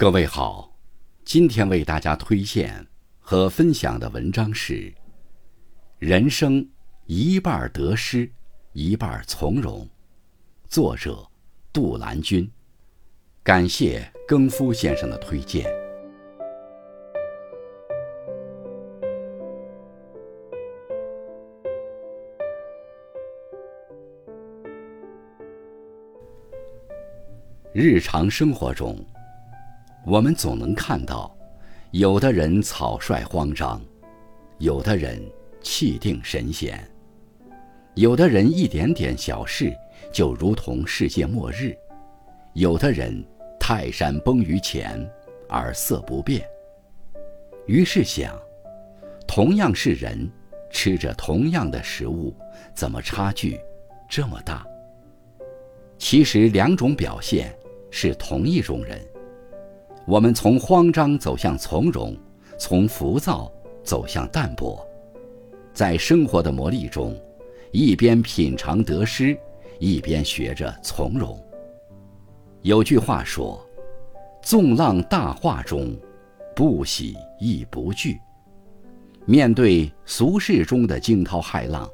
各位好，今天为大家推荐和分享的文章是《人生一半得失，一半从容》，作者杜兰君。感谢更夫先生的推荐。日常生活中。我们总能看到，有的人草率慌张，有的人气定神闲，有的人一点点小事就如同世界末日，有的人泰山崩于前而色不变。于是想，同样是人，吃着同样的食物，怎么差距这么大？其实两种表现是同一种人。我们从慌张走向从容，从浮躁走向淡泊，在生活的磨砺中，一边品尝得失，一边学着从容。有句话说：“纵浪大化中，不喜亦不惧。”面对俗世中的惊涛骇浪，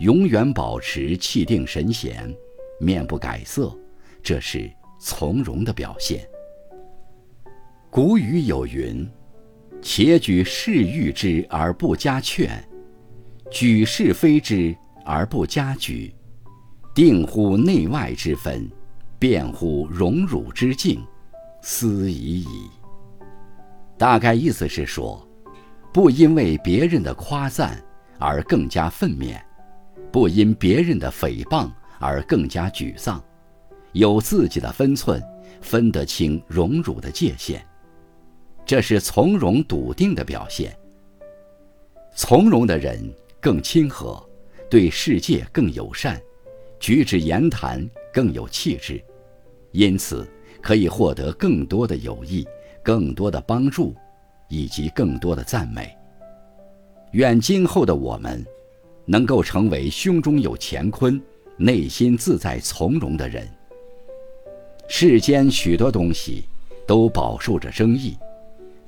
永远保持气定神闲，面不改色，这是从容的表现。古语有云：“且举是誉之而不加劝，举是非之而不加沮，定乎内外之分，辩乎荣辱之境，斯已矣。”大概意思是说，不因为别人的夸赞而更加愤勉，不因别人的诽谤而更加沮丧，有自己的分寸，分得清荣辱的界限。这是从容笃定的表现。从容的人更亲和，对世界更友善，举止言谈更有气质，因此可以获得更多的友谊、更多的帮助，以及更多的赞美。愿今后的我们，能够成为胸中有乾坤、内心自在从容的人。世间许多东西，都饱受着争议。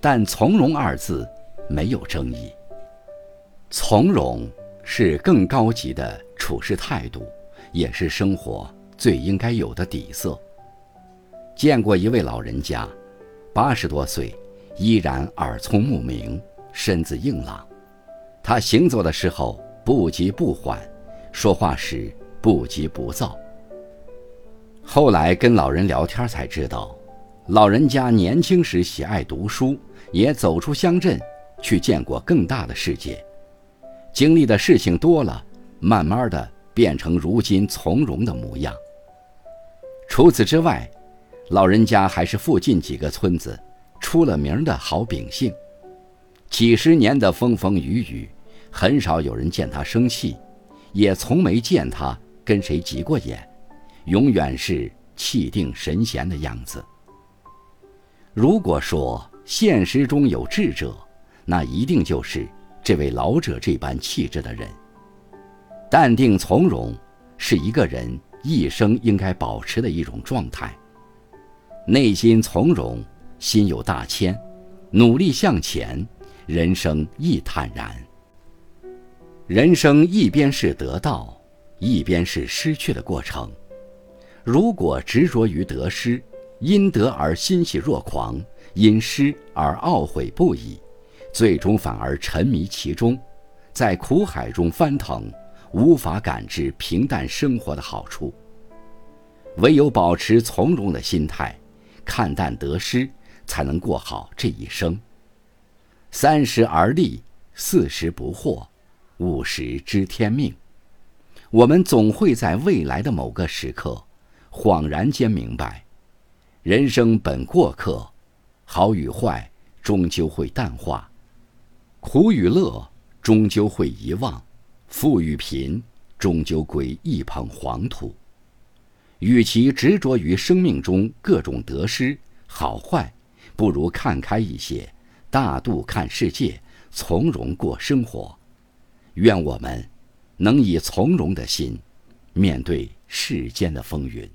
但“从容”二字没有争议。从容是更高级的处事态度，也是生活最应该有的底色。见过一位老人家，八十多岁，依然耳聪目明，身子硬朗。他行走的时候不急不缓，说话时不急不躁。后来跟老人聊天才知道，老人家年轻时喜爱读书。也走出乡镇，去见过更大的世界，经历的事情多了，慢慢的变成如今从容的模样。除此之外，老人家还是附近几个村子出了名的好秉性，几十年的风风雨雨，很少有人见他生气，也从没见他跟谁急过眼，永远是气定神闲的样子。如果说，现实中有智者，那一定就是这位老者这般气质的人。淡定从容，是一个人一生应该保持的一种状态。内心从容，心有大千，努力向前，人生亦坦然。人生一边是得到，一边是失去的过程。如果执着于得失，因得而欣喜若狂。因失而懊悔不已，最终反而沉迷其中，在苦海中翻腾，无法感知平淡生活的好处。唯有保持从容的心态，看淡得失，才能过好这一生。三十而立，四十不惑，五十知天命。我们总会在未来的某个时刻，恍然间明白，人生本过客。好与坏终究会淡化，苦与乐终究会遗忘，富与贫终究归一捧黄土。与其执着于生命中各种得失好坏，不如看开一些，大度看世界，从容过生活。愿我们能以从容的心，面对世间的风云。